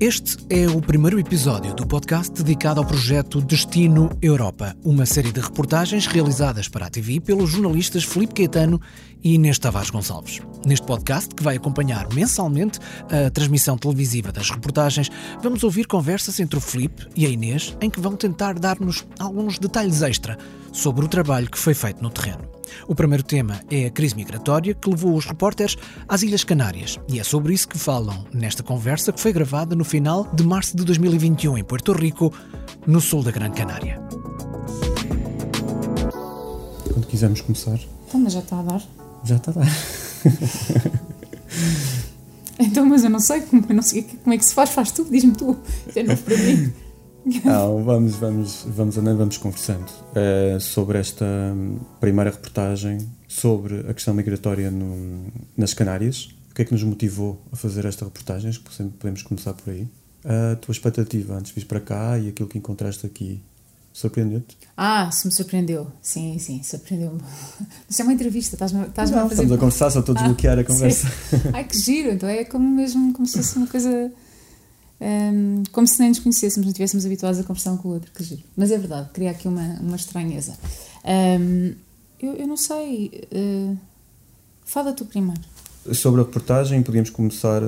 Este é o primeiro episódio do podcast dedicado ao projeto Destino Europa, uma série de reportagens realizadas para a TV pelos jornalistas Felipe Caetano e Inês Tavares Gonçalves. Neste podcast, que vai acompanhar mensalmente a transmissão televisiva das reportagens, vamos ouvir conversas entre o Felipe e a Inês em que vão tentar dar-nos alguns detalhes extra sobre o trabalho que foi feito no terreno. O primeiro tema é a crise migratória que levou os repórteres às Ilhas Canárias e é sobre isso que falam nesta conversa que foi gravada no final de março de 2021 em Porto Rico, no sul da Gran Canária. Quando quisermos começar. Então, mas já está a dar. Já está a dar. então, mas eu não sei como, eu não sei como é que se faz, faz tu, diz-me tu. Isto é novo para mim. Não, vamos, vamos, vamos andando, vamos conversando uh, sobre esta primeira reportagem sobre a questão migratória no, nas Canárias. O que é que nos motivou a fazer esta reportagem? Acho que podemos começar por aí. A tua expectativa antes de vir para cá e aquilo que encontraste aqui surpreendeu-te? Ah, se me surpreendeu. Sim, sim, surpreendeu-me. Isso é uma entrevista, estás-me estás a fazer... Estamos a conversar, só estou a desbloquear ah, a conversa. Sim. Ai, que giro, então é como mesmo como se fosse uma coisa um, como se nem nos conhecêssemos, não estivéssemos habituados a conversar um com o outro, que giro. Mas é verdade, cria aqui uma, uma estranheza. Um, eu, eu, não sei. Uh, fala tu primeiro. Sobre a reportagem, podíamos começar,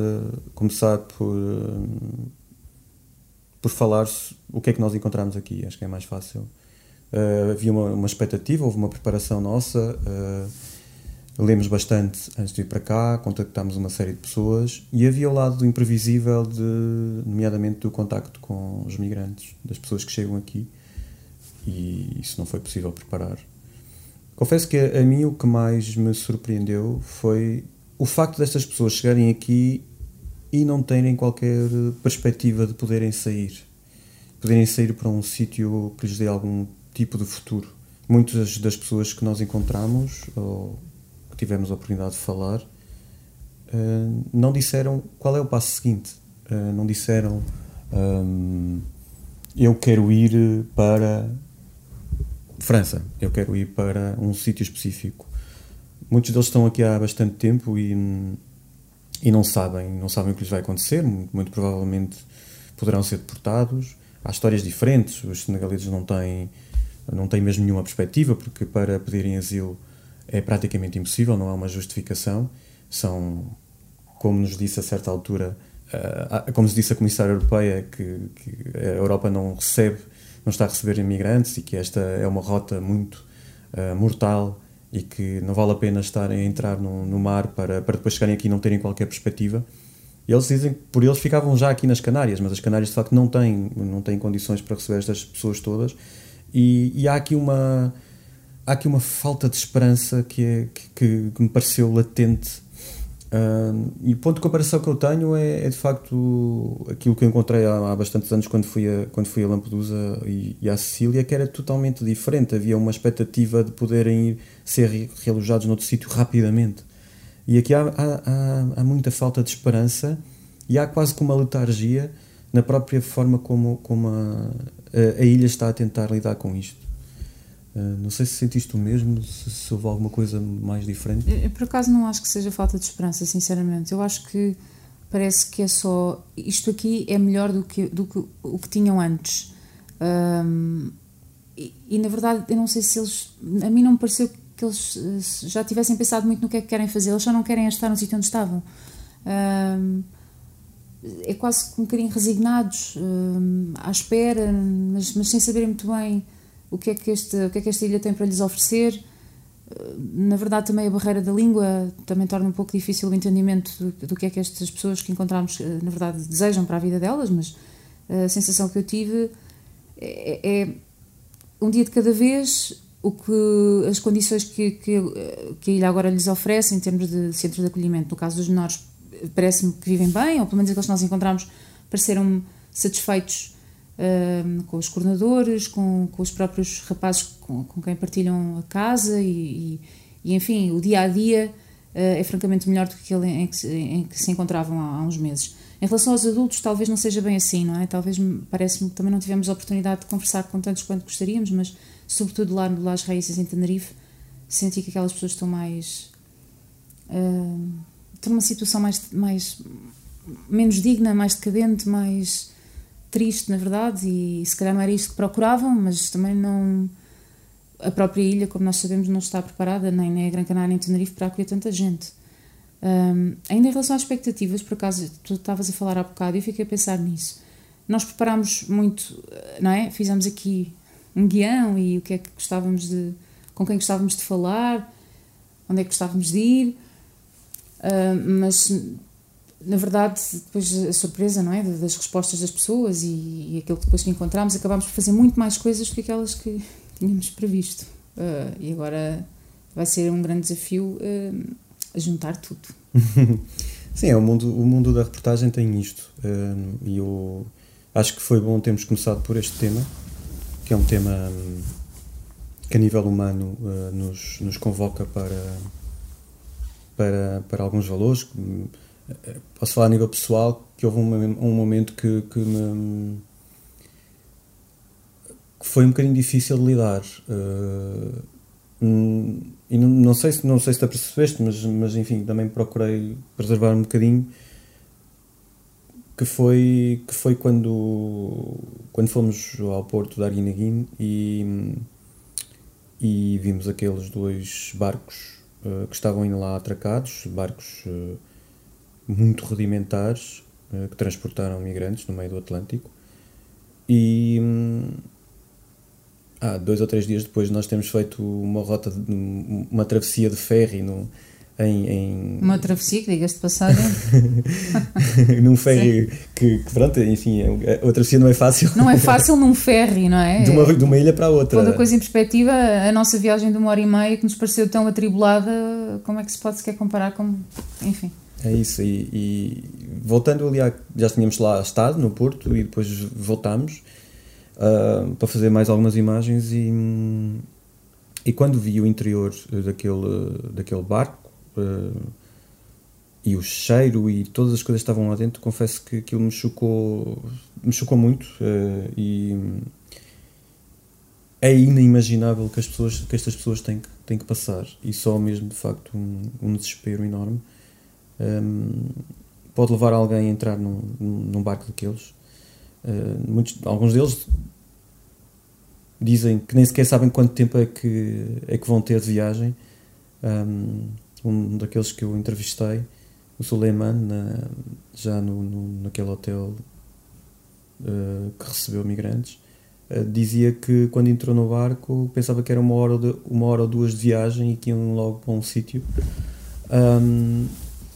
começar por, por falar o que é que nós encontramos aqui. Acho que é mais fácil. Uh, havia uma, uma expectativa, houve uma preparação nossa. Lemos bastante antes de ir para cá, contactámos uma série de pessoas e havia o lado do imprevisível, de, nomeadamente do contacto com os migrantes, das pessoas que chegam aqui e isso não foi possível preparar. Confesso que a, a mim o que mais me surpreendeu foi o facto destas pessoas chegarem aqui e não terem qualquer perspectiva de poderem sair, poderem sair para um sítio que lhes dê algum tipo de futuro. Muitas das pessoas que nós encontramos, ou tivemos a oportunidade de falar, uh, não disseram qual é o passo seguinte. Uh, não disseram um, eu quero ir para França, eu quero ir para um sítio específico. Muitos deles estão aqui há bastante tempo e, e não sabem, não sabem o que lhes vai acontecer. Muito, muito provavelmente poderão ser deportados. Há histórias diferentes. Os senegaleses não têm, não têm mesmo nenhuma perspectiva, porque para pedirem asilo é praticamente impossível, não há uma justificação. São, como nos disse a certa altura, uh, como nos disse a Comissária Europeia, que, que, a Europa não recebe, não está a receber imigrantes e que esta é uma rota muito uh, mortal e que não vale a pena estarem a entrar no, no mar para, para depois chegarem aqui e não terem qualquer perspectiva. E eles dizem que por eles ficavam já aqui nas Canárias, mas as Canárias de facto não têm, não têm condições para receber estas pessoas todas. E, e há aqui uma há aqui uma falta de esperança que, é, que, que me pareceu latente. Uh, e o ponto de comparação que eu tenho é, é, de facto aquilo que eu encontrei há, há bastantes anos quando fui a, quando fui a Lampedusa e, e à Sicília, que era totalmente diferente. Havia uma expectativa de poderem ir ser realojados noutro sítio rapidamente. E aqui há, há, há, muita falta de esperança e há quase como uma letargia na própria forma como, como a, a, a ilha está a tentar lidar com isto. Uh, não sei se sentiste o mesmo, se, se, houve alguma coisa mais diferente. Eu, por acaso não acho que seja falta de esperança, sinceramente. Eu acho que parece que é só. Isto aqui é melhor do que, do que o que tinham antes. Um, e, e, na verdade, eu não sei se eles. A mim não me pareceu que eles eh, já tivessem pensado muito no que é que querem fazer. Eles só não querem estar no sítio onde estavam. Um, é quase um bocadinho resignados, um, à espera, mas, mas sem saberem muito bem o que é que, o que é que esta ilha tem para lhes oferecer. Na verdade, também a barreira da língua também torna um pouco difícil o entendimento do, do que é que estas pessoas que encontramos, eh, na verdade, desejam para a vida delas, mas a sensação que eu tive é, é um dia de cada vez o que as condições que, que, que a ilha agora lhes oferece em termos de centro de acolhimento. No caso dos menores, parece-me que vivem bem, ou pelo menos aqueles que nós encontramos pareceram satisfeitos com os coordenadores, com, com os próprios rapazes com, com quem partilham a casa e, e, e, enfim, o dia a dia uh, é francamente melhor do que aquele em que, em que se encontravam há, há, uns meses. Em relação aos adultos, talvez não seja bem assim, não é? Talvez parece-me também não tivemos a oportunidade de conversar com tantos quanto gostaríamos, mas sobretudo lá no Las Raízes em Tenerife, senti que aquelas pessoas estão mais. Uh, estão numa situação mais, mais menos digna, mais decadente, mais triste, na verdade, e se calhar não era isto que procuravam, mas também não. A própria ilha, como nós sabemos, não está preparada, nem, nem a Gran Canária nem Tenerife, para acolher tanta gente. Um, ainda em relação às expectativas, por acaso, tu estavas a falar há bocado e eu fiquei a pensar nisso. Nós preparámos muito, não é? Fizemos aqui um guião e o que é que gostávamos de. com quem gostávamos de falar, onde é que gostávamos de ir, mas na verdade, depois a surpresa, não é? Das respostas das pessoas e, e aquilo que depois que encontramos, acabámos por fazer muito mais coisas do que aquelas que tínhamos previsto. Uh, e agora vai ser um grande desafio uh, juntar tudo. Sim, é, o, mundo, o mundo da reportagem tem isto. Uh, e eu acho que foi bom termos começado por este tema, que é um tema um, que a nível humano nos, nos convoca para, para, para alguns valores posso falar a nível pessoal que houve um, um momento que, que me que foi um bocadinho difícil de lidar. Uh, e não, não, sei se não sei se te apercebeste mas mas enfim também procurei preservar um bocadinho que foi que foi quando quando fomos ao porto de Arguineguin e e vimos aqueles dois barcos uh, que estavam lá atracados barcos uh, muito rudimentares uh, que transportaram migrantes no meio do Atlântico. E hum, ah, dois ou três dias depois nós temos feito uma rota, de, uma travessia de ferry no, em, em... Uma travessia, que digas de passagem. num ferry que, que, pronto, enfim, é, a travessia não é fácil. Não é fácil num ferry, não é? De uma, de uma ilha para a outra. Toda coisa em perspectiva, a nossa viagem de uma hora e meia que nos pareceu tão atribulada, como é que se pode sequer comparar com. Enfim. É isso, e, e, voltando ali, à, já tínhamos lá estado no Porto e depois voltámos uh, para fazer mais algumas imagens e, e quando vi o interior daquele, daquele barco uh, e o cheiro e todas as coisas que estavam lá dentro, confesso que aquilo me chocou, me chocou muito uh, e é inimaginável que as pessoas que estas pessoas têm que, têm que passar e só mesmo de facto um, um desespero enorme um, pode levar alguém a entrar num, num barco daqueles. Uh, muitos, alguns deles dizem que nem sequer sabem quanto tempo é que, é que vão ter de viagem. Um, um daqueles que eu entrevistei, o Suleiman, na, já no, no, naquele hotel uh, que recebeu migrantes, uh, dizia que quando entrou no barco pensava que era uma hora, de, uma hora ou duas de viagem e que iam logo para um sítio. Um,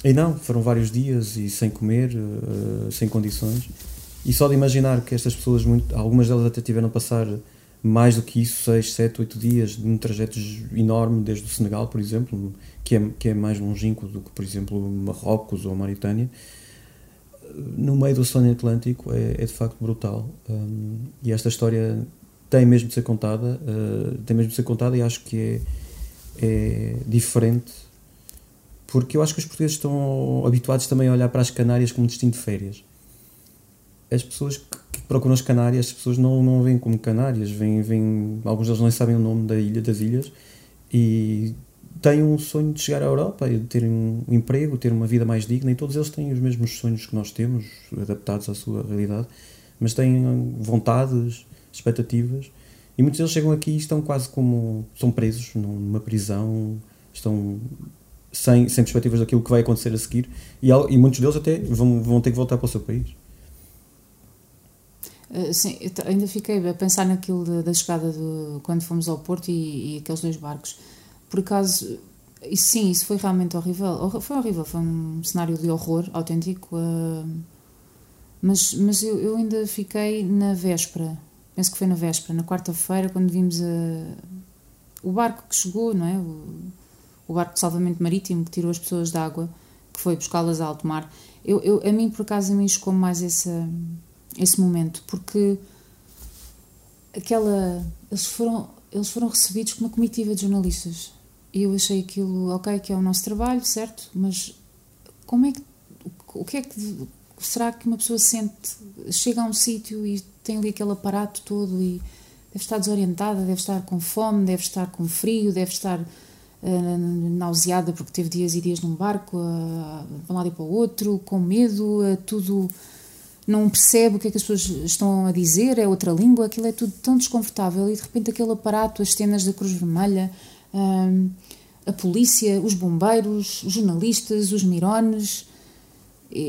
e não, foram vários dias e sem comer, uh, sem condições. E só de imaginar que estas pessoas, muito, algumas delas até tiveram a passar mais do que isso, 6, 7, 8 dias, num trajeto enorme, desde o Senegal, por exemplo, que é, que é mais longínquo do que, por exemplo, Marrocos ou Mauritânia, no meio do Oceano Atlântico é, é de facto brutal. Um, e esta história tem mesmo de ser contada, uh, tem mesmo de ser contada e acho que é, é diferente porque eu acho que os portugueses estão habituados também a olhar para as Canárias como destino de férias. As pessoas que procuram as Canárias, as pessoas não, não veem como Canárias, vêm, vêm, alguns deles nem sabem o nome da ilha, das ilhas, e têm um sonho de chegar à Europa, de ter um emprego, ter uma vida mais digna, e todos eles têm os mesmos sonhos que nós temos, adaptados à sua realidade, mas têm vontades, expectativas, e muitos deles chegam aqui e estão quase como, são presos numa prisão, estão sem, sem perspectivas daquilo que vai acontecer a seguir e, e muitos deles até vão, vão ter que voltar para o seu país. Uh, sim, ainda fiquei a pensar naquilo da chegada de, quando fomos ao Porto e, e, aqueles dois barcos. Por acaso, isso, sim, isso foi realmente horrível. Foi horrível, foi um cenário de horror autêntico. Uh, mas mas eu, eu ainda fiquei na véspera, penso que foi na véspera, na quarta-feira, quando vimos a, o barco que chegou, não é? O, o barco de salvamento marítimo que tirou as pessoas da água, que foi buscá-las a alto mar. Eu, eu, a mim, por acaso, a mim chocou mais esse, esse momento, porque aquela. Eles foram, eles foram recebidos com uma comitiva de jornalistas. E eu achei aquilo, ok, que é o nosso trabalho, certo? Mas como é que. O que é que. Será que uma pessoa sente. Chega a um sítio e tem ali aquele aparato todo e deve estar desorientada, deve estar com fome, deve estar com frio, deve estar nauseada porque teve dias e dias num barco, uh, de um lado e para o outro, com medo, uh, tudo. Não percebe o que é que as pessoas estão a dizer, é outra língua, aquilo é tudo tão desconfortável e de repente aquele aparato, as cenas da Cruz Vermelha, a polícia, os bombeiros, os jornalistas, os mirones,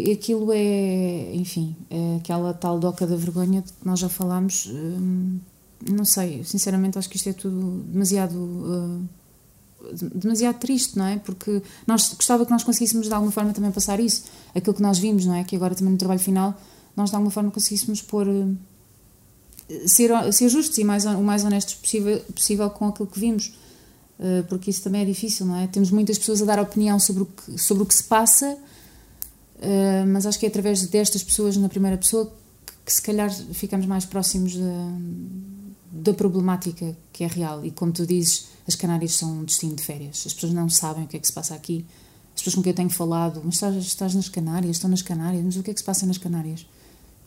aquilo é, enfim, é aquela tal doca da vergonha de que nós já falámos. Hum, não sei, sinceramente acho que isto é tudo demasiado. Uh, demasiado triste, não é? Porque nós gostava que nós conseguíssemos de alguma forma também passar isso, aquilo que nós vimos, não é? Que agora também no trabalho final nós de alguma forma conseguíssemos pôr uh, ser, ser justos e mais, o mais honestos possível, possível com aquilo que vimos, uh, porque isso também é difícil, não é? Temos muitas pessoas a dar opinião sobre o que, sobre o que se passa Uh, mas acho que é através destas pessoas na primeira pessoa que se calhar ficamos mais próximos da, da problemática que é real. E como tu dizes, as Canárias são um destino de férias. As pessoas não sabem o que é que se passa aqui. As pessoas com quem eu tenho falado, mas estás, estás nas Canárias, estão nas Canárias, mas o que é que se passa nas Canárias?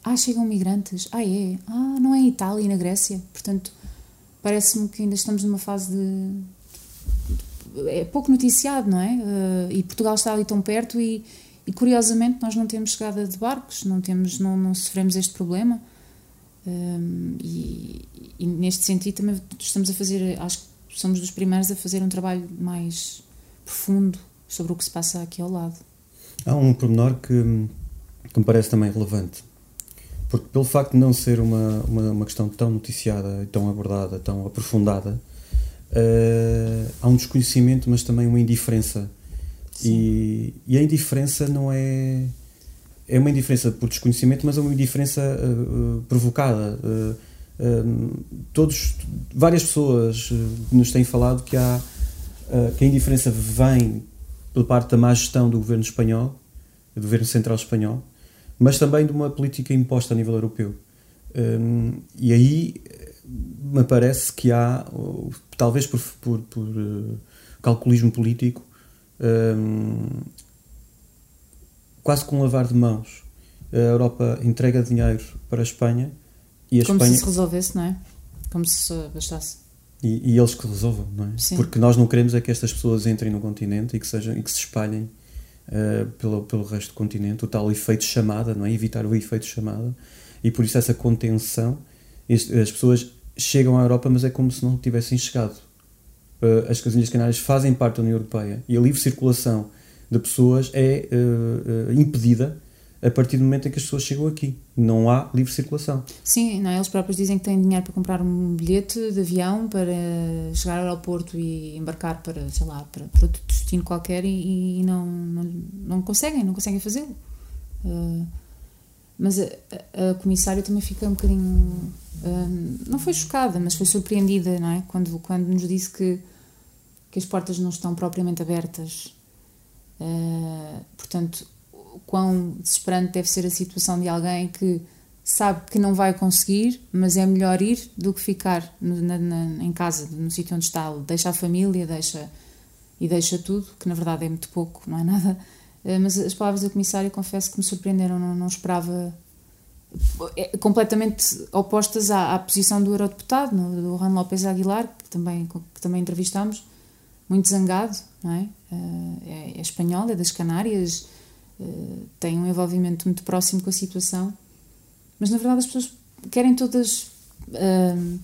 Ah, chegam migrantes. Ah, é? Ah, não é em Itália e na Grécia. Portanto, parece-me que ainda estamos numa fase de. É pouco noticiado, não é? Uh, e Portugal está ali tão perto e, e curiosamente nós não temos chegada de barcos, não, temos, não, não sofremos este problema. Um, e, e, neste sentido também estamos a fazer, acho que somos dos primeiros a fazer um trabalho mais profundo sobre o que se passa aqui ao lado. Há um pormenor que, que me parece também relevante, porque pelo facto de não ser uma, uma, uma questão tão noticiada, tão abordada, tão aprofundada, uh, há um desconhecimento, mas também uma indiferença e, e, a indiferença não é. É uma indiferença por desconhecimento, mas é uma indiferença uh, provocada. Uh, todos, várias pessoas nos têm falado que, há, que a indiferença vem pela parte da má gestão do governo espanhol, do governo central espanhol, mas também de uma política imposta a nível europeu. E aí me parece que há, talvez por, por, por calculismo político, quase com um lavar de mãos. A Europa entrega dinheiro para a Espanha e a Como Espanha. se se resolvesse, não é? Como se bastasse. E, e, eles que resolvam, não é? Sim. Porque nós não queremos é que estas pessoas entrem no continente e que, sejam, e que se espalhem uh, pelo, pelo resto do continente, o tal efeito chamada, não é? Evitar o efeito chamada. E por isso essa contenção, as pessoas chegam à Europa, mas é como se não tivessem chegado uh, as Ilhas Canárias fazem parte da União Europeia e a livre circulação de pessoas é uh, impedida a partir do momento em que as pessoas chegam aqui. Não há livre circulação. Sim, não, é? eles próprios dizem que têm dinheiro para comprar um bilhete de avião para chegar ao aeroporto e embarcar para, sei lá, para, para outro destino qualquer e, e não, não, não, conseguem, não conseguem fazê-lo. Uh, mas a, a, a, comissária também fica um bocadinho. Uh, não foi chocada, mas foi surpreendida, não é? Quando, quando nos disse que que as portas não estão propriamente abertas. Uh, portanto, quão desesperante deve ser a situação de alguém que sabe que não vai conseguir, mas é melhor ir do que ficar no, na, na, em casa, no sítio onde está. Deixa a família, deixa e deixa tudo, que na verdade é muito pouco, não é nada. Uh, mas as palavras da comissária, confesso que me surpreenderam, não, não esperava. É, completamente opostas à, à, posição do eurodeputado, do Juan López Aguilar, que também, que também entrevistámos, muito zangado, não é? Uh, é, é espanhol, é das Canárias, uh, tem um envolvimento muito próximo com a situação, mas na verdade as pessoas querem todas uh,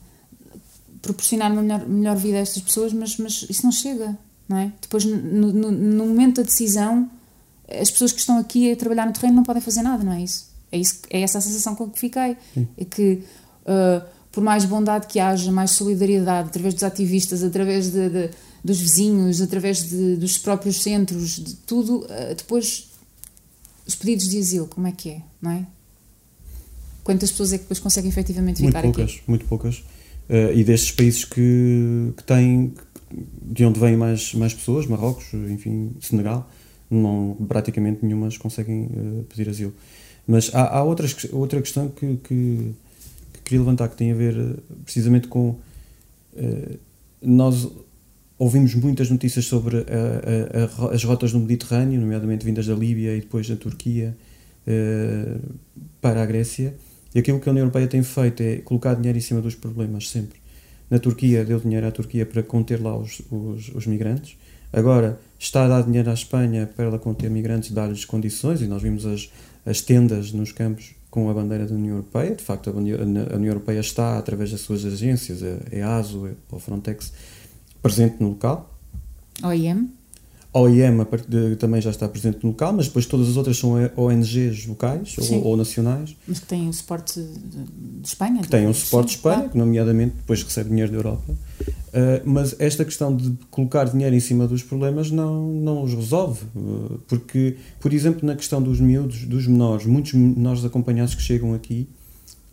proporcionar uma melhor, melhor vida a estas pessoas, mas, mas isso não chega, não é? Depois, no, no, no, momento da decisão, as pessoas que estão aqui a trabalhar no terreno não podem fazer nada, não é isso? É, isso, é essa a sensação com que fiquei. Sim. É que por mais bondade que haja, mais solidariedade através dos ativistas, através de, de dos vizinhos, através de, dos próprios centros, de tudo. Eh, depois, os pedidos de asilo, como é que é, não é? Quantas pessoas é que depois conseguem efetivamente muito ficar poucas, aqui? Muito poucas, muito poucas. Uh, e destes países que, que têm, de onde vêm mais, mais pessoas, Marrocos, enfim, Senegal, não, praticamente nenhumas conseguem uh, pedir asilo. Mas há, há outras, outra questão que, que, que, queria levantar que tem a ver precisamente com uh, nós ouvimos muitas notícias sobre a, a, a, as rotas no Mediterrâneo, nomeadamente vindas da Líbia e depois da Turquia uh, para a Grécia. E aquilo que a União Europeia tem feito é colocar dinheiro em cima dos problemas, sempre. Na Turquia, deu dinheiro à Turquia para conter lá os, os, os migrantes. Agora, está a dar dinheiro à Espanha para ela conter migrantes, dar-lhes condições, e nós vimos as, as tendas nos campos com a bandeira da União Europeia. De facto, a União, Europeia está, através das suas agências, a EASO a Frontex, presente no local. OIM? A OIM também já está presente no local, mas depois todas as outras são ONGs locais ou, ou, nacionais. Mas que têm o suporte de, Espanha? Que têm o suporte de Espanha, claro. que nomeadamente depois recebe dinheiro da Europa. Uh, mas esta questão de colocar dinheiro em cima dos problemas não, não os resolve. Uh, porque, por exemplo, na questão dos miúdos, dos menores, muitos menores acompanhados que chegam aqui,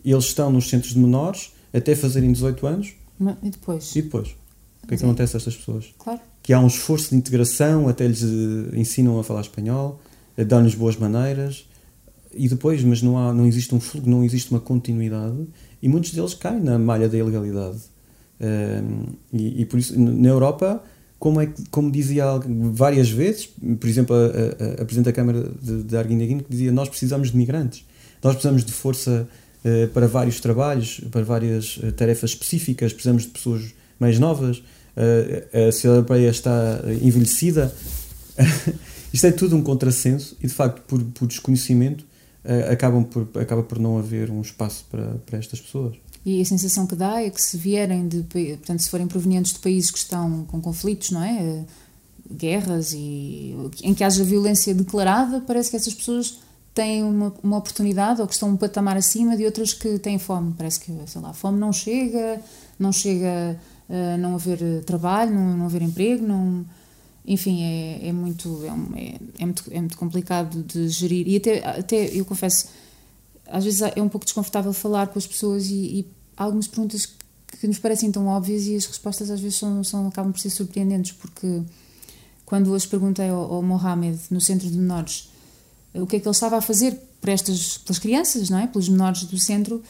eles estão nos centros de menores até fazerem 18 anos. E depois? E depois? O que é que acontece a estas pessoas? Claro que há um esforço de integração, até lhes eh, ensinam a falar espanhol, dão-lhes boas maneiras, e depois, mas não, há, não existe um fluxo, não existe uma continuidade, e muitos deles caem na malha da ilegalidade. Ehm, e, e, por isso, na Europa, como, é, como dizia várias vezes, por exemplo, a, a, a Presidente da Câmara de, de que dizia: Nós precisamos de migrantes, nós precisamos de força uh, para vários trabalhos, para várias tarefas específicas, precisamos de pessoas mais novas a sociedade europeia está envelhecida. Isto é tudo um contrassenso e, de facto, por, por desconhecimento, acabam por, acaba por não haver um espaço para, para estas pessoas. E a sensação que dá é que se vierem de, portanto, se forem provenientes de países que estão com conflitos, não é? Guerras e em que haja violência declarada, parece que essas pessoas têm uma, uma oportunidade ou que estão um patamar acima de outras que têm fome. Parece que, sei lá, a fome não chega, não chega uh, não haver eh, trabalho, não, não haver emprego, não, enfim, é, é, muito, é, é, é, muito, é muito complicado de gerir. E até, até eu confesso, às vezes é um pouco desconfortável falar com as pessoas e, e há algumas perguntas que nos parecem tão óbvias e as respostas às vezes são, são, acabam por ser surpreendentes, porque quando as perguntei ao, ao Mohamed, no centro de menores, o que é que ele estava a fazer para estas, pelas crianças, não é? pelos menores do centro,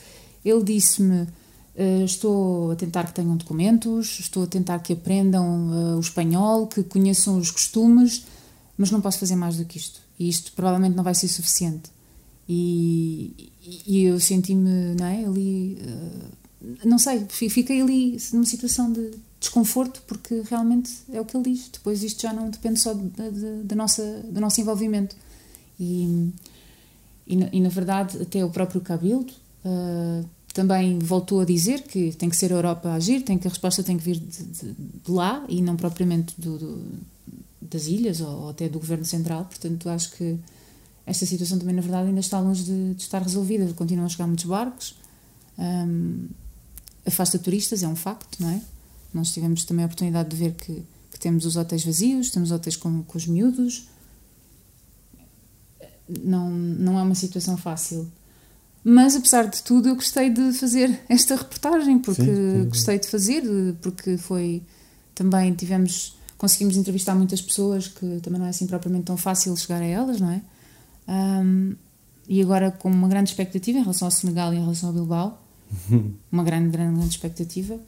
ele disse-me estou a tentar que tenham documentos, estou a tentar que aprendam uh, o espanhol, que conheçam os costumes, mas não posso fazer mais do que isto. E isto provavelmente não vai ser suficiente. E, e eu senti-me, não é, ali, uh, não sei, fiquei ali numa situação de desconforto, porque realmente é o que ele diz. Depois isto já não depende só da nossa, do nosso envolvimento. E, e, e, na verdade, até o próprio Cabildo também voltou a dizer que tem que ser a Europa a agir, tem que a resposta tem que vir de, de, de lá e não propriamente do, do, das ilhas ou, ou, até do governo central. Portanto, acho que esta situação também, na verdade, ainda está longe de, de estar resolvida. Continuam a chegar muitos barcos, um, afasta turistas, é um facto, não é? Nós tivemos também a oportunidade de ver que, que temos os hotéis vazios, temos hotéis com, com os miúdos. Não, não é uma situação fácil. Mas, apesar de tudo, eu gostei de fazer esta reportagem, porque sim, sim. gostei de fazer, porque foi. Também tivemos. Conseguimos entrevistar muitas pessoas, que também não é assim propriamente tão fácil chegar a elas, não é? Um, e agora com uma grande expectativa em relação ao Senegal e em relação ao Bilbao. uma grande, grande, grande expectativa.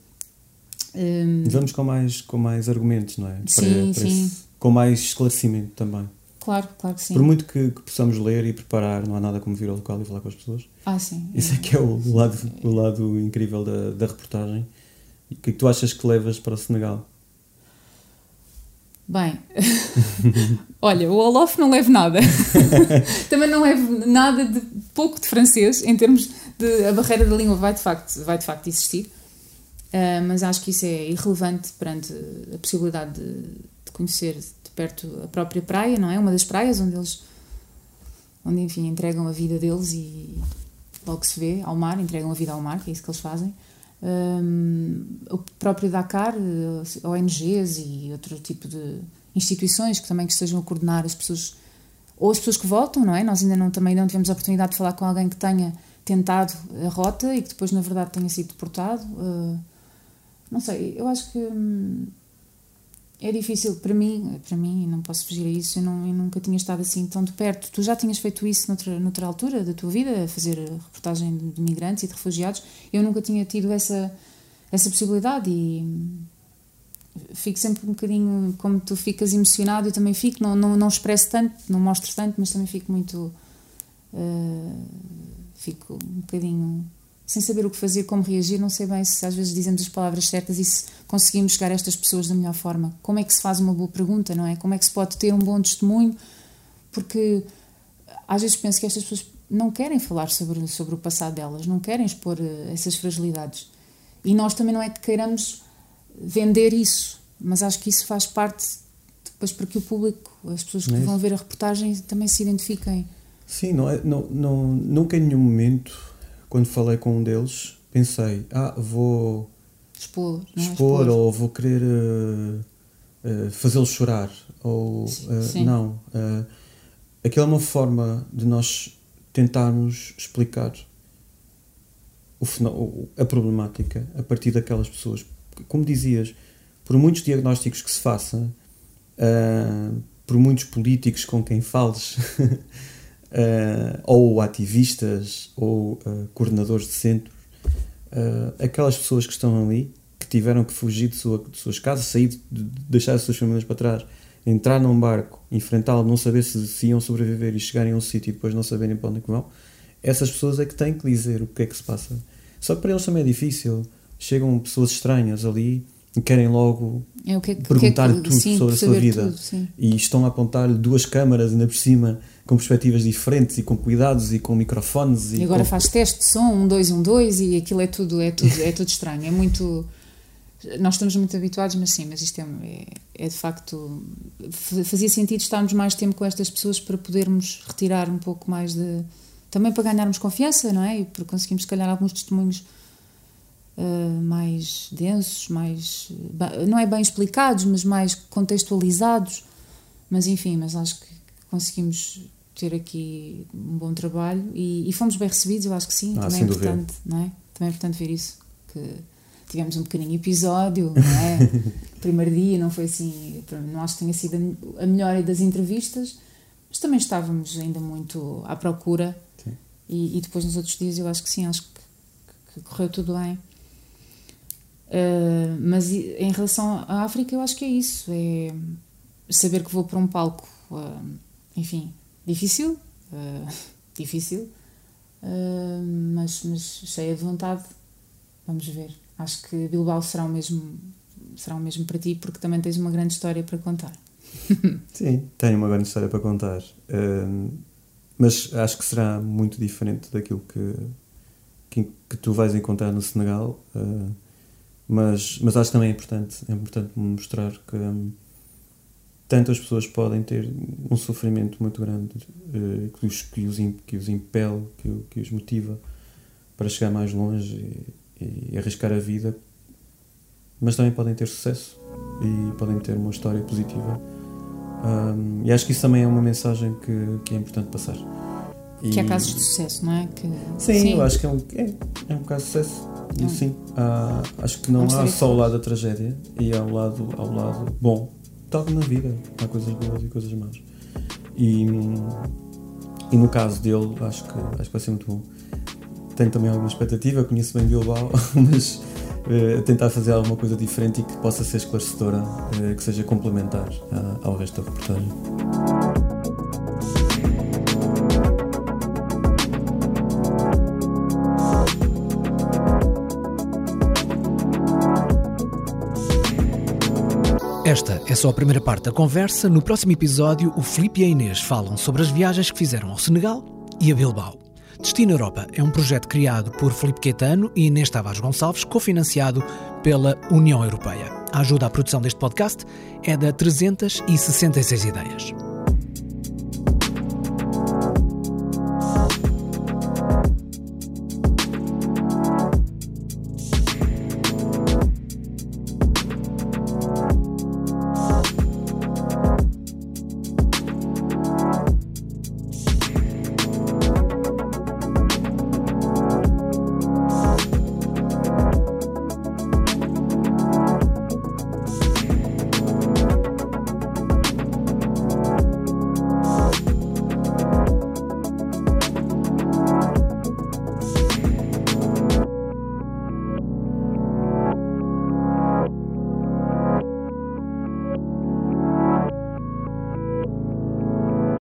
Um, Vamos com mais, com mais argumentos, não é? Sim, para, para sim. Esse, com mais esclarecimento também. Claro, claro que sim. Por muito que, que, possamos ler e preparar, não há nada como vir ao local e falar com as pessoas. Ah, sim. Isso é que é o lado, o lado incrível da, da reportagem. O que é que tu achas que levas para o Senegal? Bem, olha, o Olof não leva nada. Também não levo nada de pouco de francês, em termos de. A barreira da língua vai de facto, vai de facto existir, uh, mas acho que isso é irrelevante perante a possibilidade de, de conhecer perto a própria praia, não é? Uma das praias onde eles, onde enfim, entregam a vida deles e logo se vê ao mar, entregam a vida ao mar, que é isso que eles fazem. Um, o próprio Dakar, eh, ONGs e outro tipo de instituições que também que estejam a coordenar as pessoas ou as pessoas que voltam, não é? Nós ainda não também não tivemos a oportunidade de falar com alguém que tenha tentado a rota e que depois na verdade tenha sido deportado. Uh, não sei, eu acho que hum, é difícil para mim, para mim, não posso fugir a isso, eu, não, eu nunca tinha estado assim tão de perto. Tu já tinhas feito isso noutra, noutra altura da tua vida, fazer reportagem de, migrantes e de refugiados. Eu nunca tinha tido essa, essa possibilidade e fico sempre um bocadinho, como tu ficas emocionado, eu também fico, não, não, não expresso tanto, não mostro tanto, mas também fico muito. Uh, fico um bocadinho sem saber o que fazer, como reagir, não sei bem se às vezes dizemos as palavras certas e se conseguimos chegar a estas pessoas da melhor forma. Como é que se faz uma boa pergunta, não é? Como é que se pode ter um bom testemunho? Porque às vezes penso que estas pessoas não querem falar sobre, sobre o passado delas, não querem expor eh, essas fragilidades. E nós também não é que queiramos vender isso, mas acho que isso faz parte depois para que o público, as pessoas que é vão ver a reportagem também se identifiquem. Sim, não, é, não, não, nunca em nenhum momento, quando falei com um deles, pensei, ah, vou expor, é? expor, expor, ou vou querer uh, uh, fazê-lo chorar, ou uh, não. aquilo é uma forma de nós tentarmos explicar o, a problemática a partir daquelas pessoas. Como dizias, por muitos diagnósticos que se façam, por muitos políticos com quem fales, uh, ou ativistas, ou uh, coordenadores de centros, aquelas pessoas que estão ali, que tiveram que fugir de, sua, de suas casas, sair, de, de deixar as suas famílias para trás, entrar num barco, enfrentá-lo, não saber se, se, iam sobreviver e chegarem a um sítio e depois não saberem para onde é que vão, essas pessoas é que têm que dizer o que é que se passa. Só que para eles também é difícil. Chegam pessoas estranhas ali querem logo é, que, perguntar que, tudo sim, sobre a sua vida. Tudo, e estão a apontar-lhe duas câmaras ainda por cima com perspectivas diferentes e com cuidados e com microfones. E, e agora com... faz teste de som, um, dois, um, dois, e aquilo é tudo, é tudo, é tudo estranho. É muito nós estamos muito habituados, mas sim, mas isto é, é, é, de facto. Fazia sentido estarmos mais tempo com estas pessoas para podermos retirar um pouco mais de. Também para ganharmos confiança, não é? E para conseguirmos, se calhar, alguns testemunhos uh, mais densos, mais. não é bem explicados, mas mais contextualizados. Mas enfim, mas acho que conseguimos ter aqui um bom trabalho e, e fomos bem recebidos, eu acho que sim. Ah, também é importante, não é? Também é importante ver isso. Que, tivemos um pequenino episódio, não é? primeiro dia não foi assim, não acho que tenha sido a melhor das entrevistas, mas também estávamos ainda muito à procura. E, e, depois nos outros dias eu acho que sim, acho que, que correu tudo bem. Uh, mas em relação à África, eu acho que é isso: é saber que vou para um palco, uh, enfim, difícil, uh, difícil, mas, mas cheia de vontade. Vamos ver. Acho que Bilbao será o mesmo, será o mesmo para ti, porque também tens uma grande história para contar. Sim, tenho uma grande história para contar. Mas acho que será muito diferente daquilo que, que, que tu vais encontrar no Senegal. Mas, mas acho que também é importante, é importante mostrar que um, tantas pessoas podem ter um sofrimento muito grande uh, que, os, que, os, que os impele, que, que os motiva para chegar mais longe e arriscar a vida, mas também podem ter sucesso e podem ter uma história positiva. Um, e acho que isso também é uma mensagem que, que é importante passar. E... Que é casos de sucesso, não é? Que... Sim, sim, eu acho que é um, é, é um caso de sucesso. Hum. Sim, há, acho que não há só o lado da tragédia e há o lado, há o lado bom. Tal na vida, há coisas boas e coisas más. E, e no caso dele, acho que, acho que vai ser muito bom tenho também alguma expectativa, conheço bem Bilbao, mas uh, tentar fazer alguma coisa diferente e que possa ser esclarecedora, uh, que seja complementar uh, ao resto da reportagem. É só a primeira parte da conversa. No próximo episódio, o Filipe e a Inês falam sobre as viagens que fizeram ao Senegal e a Bilbao. Destino Europa é um projeto criado por Felipe Quetano e Inês Tavares Gonçalves, cofinanciado pela União Europeia. A ajuda à produção deste podcast é da 366 Ideias.